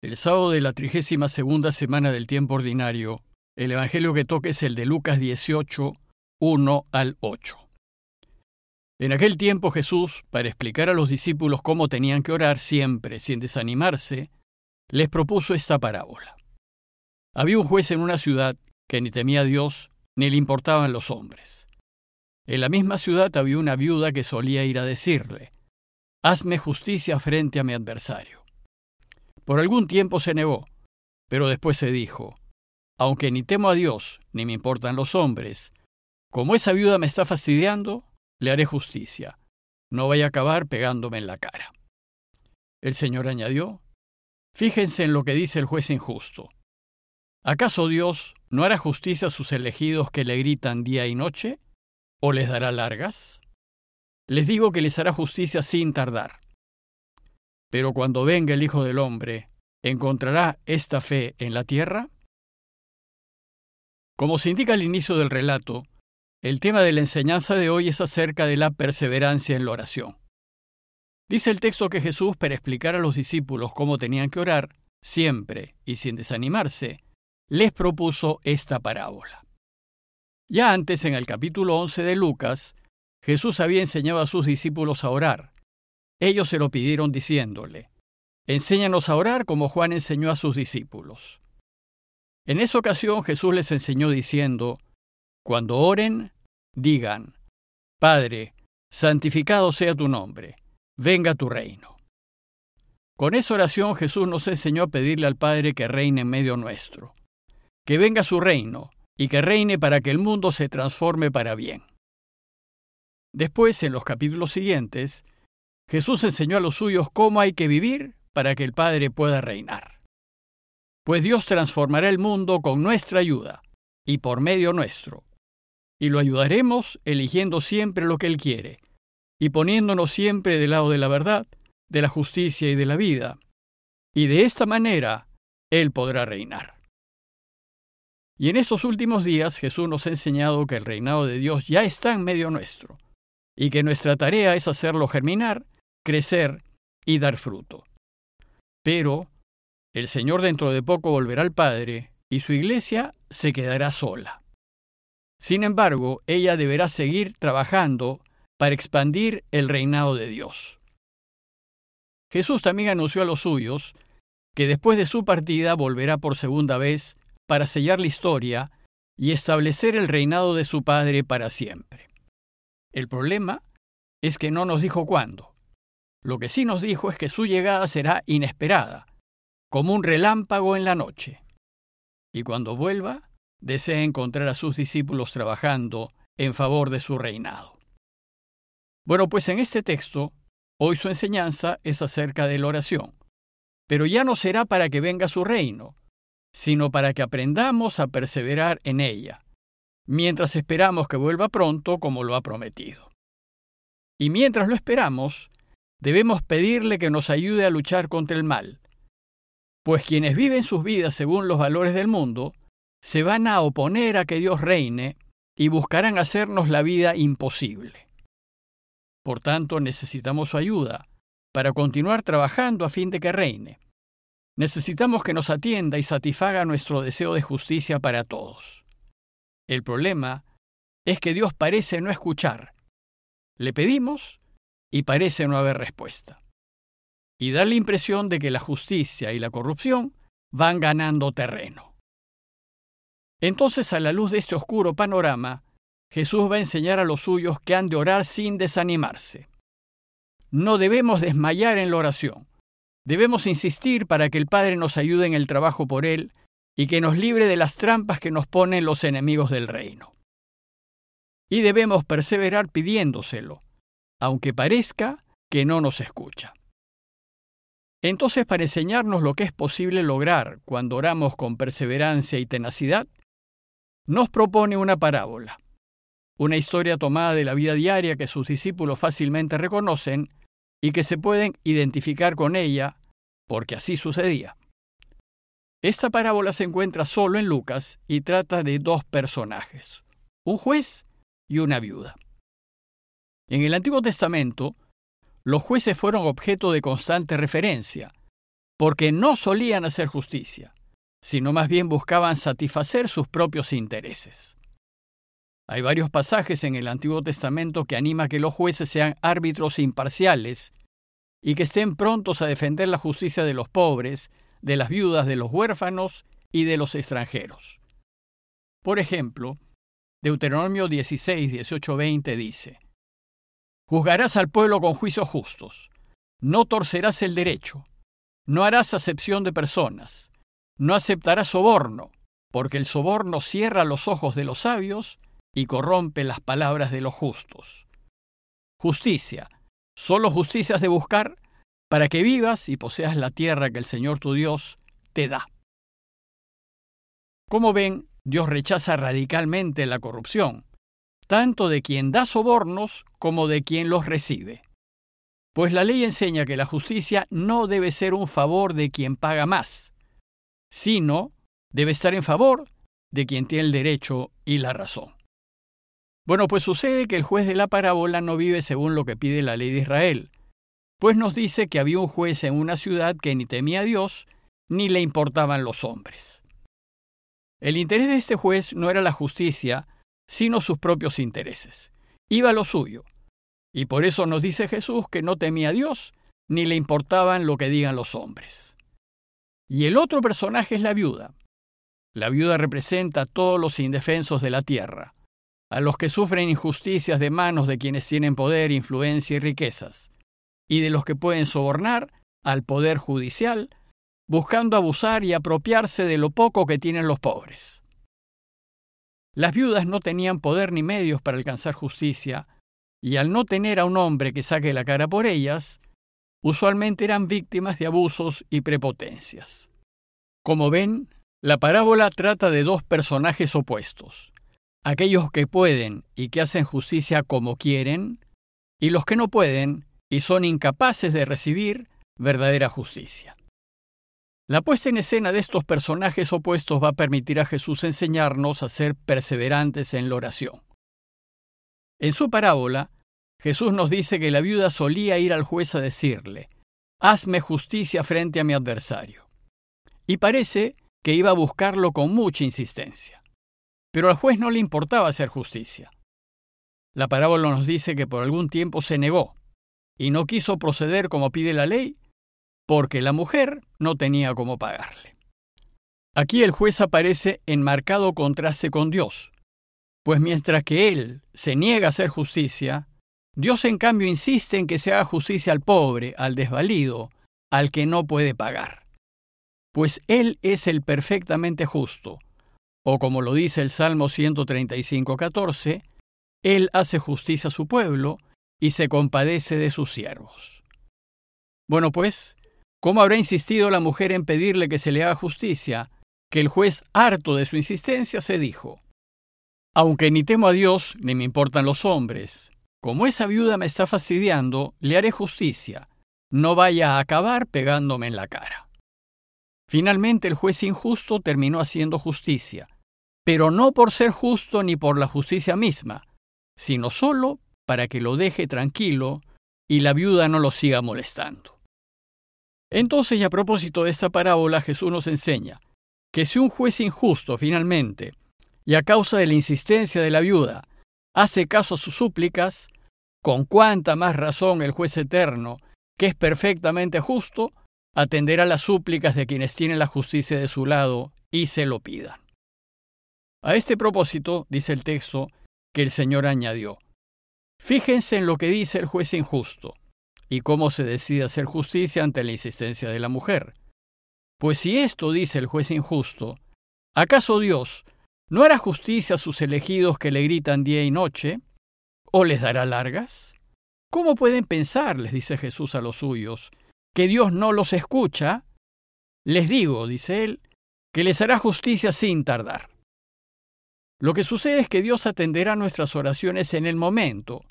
El sábado de la trigésima segunda semana del tiempo ordinario, el Evangelio que toca es el de Lucas 18, 1 al 8. En aquel tiempo Jesús, para explicar a los discípulos cómo tenían que orar siempre sin desanimarse, les propuso esta parábola. Había un juez en una ciudad que ni temía a Dios ni le importaban los hombres. En la misma ciudad había una viuda que solía ir a decirle, Hazme justicia frente a mi adversario. Por algún tiempo se negó, pero después se dijo, aunque ni temo a Dios, ni me importan los hombres, como esa viuda me está fastidiando, le haré justicia. No vaya a acabar pegándome en la cara. El Señor añadió, Fíjense en lo que dice el juez injusto. ¿Acaso Dios no hará justicia a sus elegidos que le gritan día y noche? ¿O les dará largas? Les digo que les hará justicia sin tardar. Pero cuando venga el Hijo del Hombre, ¿encontrará esta fe en la tierra? Como se indica al inicio del relato, el tema de la enseñanza de hoy es acerca de la perseverancia en la oración. Dice el texto que Jesús, para explicar a los discípulos cómo tenían que orar, siempre y sin desanimarse, les propuso esta parábola. Ya antes, en el capítulo 11 de Lucas, Jesús había enseñado a sus discípulos a orar, ellos se lo pidieron diciéndole, Enséñanos a orar como Juan enseñó a sus discípulos. En esa ocasión Jesús les enseñó diciendo, Cuando oren, digan, Padre, santificado sea tu nombre, venga tu reino. Con esa oración Jesús nos enseñó a pedirle al Padre que reine en medio nuestro, que venga su reino y que reine para que el mundo se transforme para bien. Después, en los capítulos siguientes, Jesús enseñó a los suyos cómo hay que vivir para que el Padre pueda reinar. Pues Dios transformará el mundo con nuestra ayuda y por medio nuestro. Y lo ayudaremos eligiendo siempre lo que Él quiere y poniéndonos siempre del lado de la verdad, de la justicia y de la vida. Y de esta manera Él podrá reinar. Y en estos últimos días Jesús nos ha enseñado que el reinado de Dios ya está en medio nuestro, y que nuestra tarea es hacerlo germinar crecer y dar fruto. Pero el Señor dentro de poco volverá al Padre y su iglesia se quedará sola. Sin embargo, ella deberá seguir trabajando para expandir el reinado de Dios. Jesús también anunció a los suyos que después de su partida volverá por segunda vez para sellar la historia y establecer el reinado de su Padre para siempre. El problema es que no nos dijo cuándo. Lo que sí nos dijo es que su llegada será inesperada, como un relámpago en la noche. Y cuando vuelva, desea encontrar a sus discípulos trabajando en favor de su reinado. Bueno, pues en este texto, hoy su enseñanza es acerca de la oración, pero ya no será para que venga su reino, sino para que aprendamos a perseverar en ella, mientras esperamos que vuelva pronto como lo ha prometido. Y mientras lo esperamos, debemos pedirle que nos ayude a luchar contra el mal, pues quienes viven sus vidas según los valores del mundo, se van a oponer a que Dios reine y buscarán hacernos la vida imposible. Por tanto, necesitamos su ayuda para continuar trabajando a fin de que reine. Necesitamos que nos atienda y satisfaga nuestro deseo de justicia para todos. El problema es que Dios parece no escuchar. Le pedimos y parece no haber respuesta. Y da la impresión de que la justicia y la corrupción van ganando terreno. Entonces, a la luz de este oscuro panorama, Jesús va a enseñar a los suyos que han de orar sin desanimarse. No debemos desmayar en la oración. Debemos insistir para que el Padre nos ayude en el trabajo por Él y que nos libre de las trampas que nos ponen los enemigos del reino. Y debemos perseverar pidiéndoselo, aunque parezca que no nos escucha. Entonces, para enseñarnos lo que es posible lograr cuando oramos con perseverancia y tenacidad, nos propone una parábola, una historia tomada de la vida diaria que sus discípulos fácilmente reconocen y que se pueden identificar con ella, porque así sucedía. Esta parábola se encuentra solo en Lucas y trata de dos personajes, un juez y una viuda. En el Antiguo Testamento, los jueces fueron objeto de constante referencia, porque no solían hacer justicia, sino más bien buscaban satisfacer sus propios intereses. Hay varios pasajes en el Antiguo Testamento que anima a que los jueces sean árbitros imparciales y que estén prontos a defender la justicia de los pobres, de las viudas, de los huérfanos y de los extranjeros. Por ejemplo, Deuteronomio 16, 18, 20 dice, Juzgarás al pueblo con juicios justos, no torcerás el derecho, no harás acepción de personas, no aceptarás soborno, porque el soborno cierra los ojos de los sabios y corrompe las palabras de los justos. Justicia, solo justicia has de buscar para que vivas y poseas la tierra que el Señor tu Dios te da. Como ven, Dios rechaza radicalmente la corrupción, tanto de quien da sobornos como de quien los recibe. Pues la ley enseña que la justicia no debe ser un favor de quien paga más, sino debe estar en favor de quien tiene el derecho y la razón. Bueno, pues sucede que el juez de la parábola no vive según lo que pide la ley de Israel, pues nos dice que había un juez en una ciudad que ni temía a Dios ni le importaban los hombres. El interés de este juez no era la justicia, sino sus propios intereses. Iba lo suyo. Y por eso nos dice Jesús que no temía a Dios ni le importaban lo que digan los hombres. Y el otro personaje es la viuda. La viuda representa a todos los indefensos de la tierra a los que sufren injusticias de manos de quienes tienen poder, influencia y riquezas, y de los que pueden sobornar al poder judicial, buscando abusar y apropiarse de lo poco que tienen los pobres. Las viudas no tenían poder ni medios para alcanzar justicia, y al no tener a un hombre que saque la cara por ellas, usualmente eran víctimas de abusos y prepotencias. Como ven, la parábola trata de dos personajes opuestos, aquellos que pueden y que hacen justicia como quieren, y los que no pueden y son incapaces de recibir verdadera justicia. La puesta en escena de estos personajes opuestos va a permitir a Jesús enseñarnos a ser perseverantes en la oración. En su parábola, Jesús nos dice que la viuda solía ir al juez a decirle, Hazme justicia frente a mi adversario. Y parece que iba a buscarlo con mucha insistencia. Pero al juez no le importaba hacer justicia. La parábola nos dice que por algún tiempo se negó y no quiso proceder como pide la ley porque la mujer no tenía cómo pagarle. Aquí el juez aparece en marcado contraste con Dios, pues mientras que él se niega a hacer justicia, Dios en cambio insiste en que se haga justicia al pobre, al desvalido, al que no puede pagar. Pues Él es el perfectamente justo, o como lo dice el Salmo 135, 14, Él hace justicia a su pueblo y se compadece de sus siervos. Bueno, pues, ¿cómo habrá insistido la mujer en pedirle que se le haga justicia? Que el juez, harto de su insistencia, se dijo, Aunque ni temo a Dios, ni me importan los hombres, como esa viuda me está fastidiando, le haré justicia, no vaya a acabar pegándome en la cara. Finalmente el juez injusto terminó haciendo justicia, pero no por ser justo ni por la justicia misma, sino solo para que lo deje tranquilo y la viuda no lo siga molestando. Entonces, y a propósito de esta parábola, Jesús nos enseña que si un juez injusto finalmente, y a causa de la insistencia de la viuda, hace caso a sus súplicas, con cuánta más razón el juez eterno, que es perfectamente justo, atenderá las súplicas de quienes tienen la justicia de su lado y se lo pidan. A este propósito, dice el texto, que el Señor añadió, Fíjense en lo que dice el juez injusto y cómo se decide hacer justicia ante la insistencia de la mujer. Pues si esto dice el juez injusto, ¿acaso Dios no hará justicia a sus elegidos que le gritan día y noche? ¿O les dará largas? ¿Cómo pueden pensar, les dice Jesús a los suyos, que Dios no los escucha? Les digo, dice él, que les hará justicia sin tardar. Lo que sucede es que Dios atenderá nuestras oraciones en el momento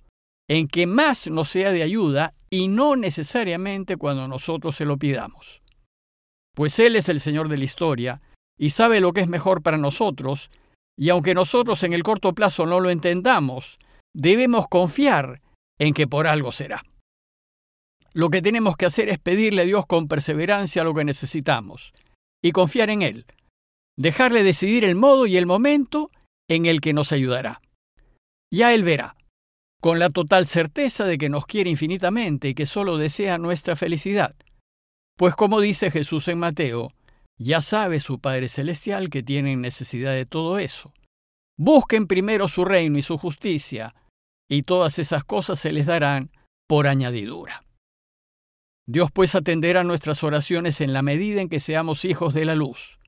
en que más nos sea de ayuda y no necesariamente cuando nosotros se lo pidamos. Pues Él es el Señor de la historia y sabe lo que es mejor para nosotros, y aunque nosotros en el corto plazo no lo entendamos, debemos confiar en que por algo será. lo que tenemos que hacer es pedirle a Dios con perseverancia lo que necesitamos y confiar en Él. Dejarle decidir el modo y el momento en el que nos ayudará. Ya Él verá, con la total certeza de que nos quiere infinitamente y que solo desea nuestra felicidad. Pues como dice Jesús en Mateo, ya sabe su Padre Celestial que tienen necesidad de todo eso. Busquen primero su reino y su justicia, y todas esas cosas se les darán por añadidura. Dios pues atenderá nuestras oraciones en la medida en que seamos hijos de la luz.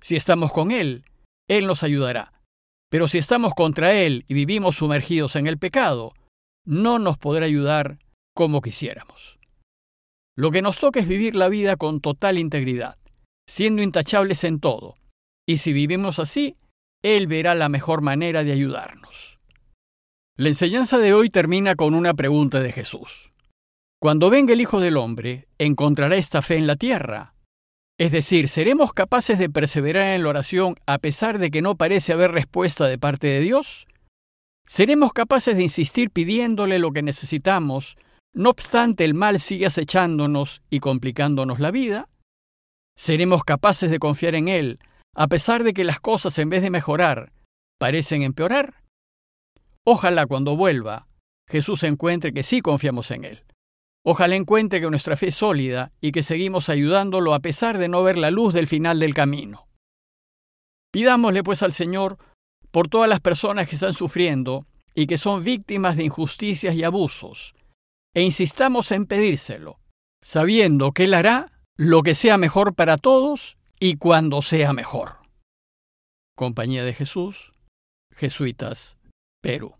Si estamos con Él, Él nos ayudará. Pero si estamos contra Él y vivimos sumergidos en el pecado, no nos podrá ayudar como quisiéramos. Lo que nos toca es vivir la vida con total integridad, siendo intachables en todo, y si vivimos así, Él verá la mejor manera de ayudarnos. La enseñanza de hoy termina con una pregunta de Jesús. Cuando venga el Hijo del Hombre, ¿encontrará esta fe en la tierra? Es decir, ¿seremos capaces de perseverar en la oración a pesar de que no parece haber respuesta de parte de Dios? ¿Seremos capaces de insistir pidiéndole lo que necesitamos, no obstante el mal sigue acechándonos y complicándonos la vida? ¿Seremos capaces de confiar en Él a pesar de que las cosas en vez de mejorar parecen empeorar? Ojalá cuando vuelva Jesús encuentre que sí confiamos en Él. Ojalá encuentre que nuestra fe es sólida y que seguimos ayudándolo a pesar de no ver la luz del final del camino. Pidámosle pues al Señor por todas las personas que están sufriendo y que son víctimas de injusticias y abusos, e insistamos en pedírselo, sabiendo que Él hará lo que sea mejor para todos y cuando sea mejor. Compañía de Jesús, Jesuitas, Perú.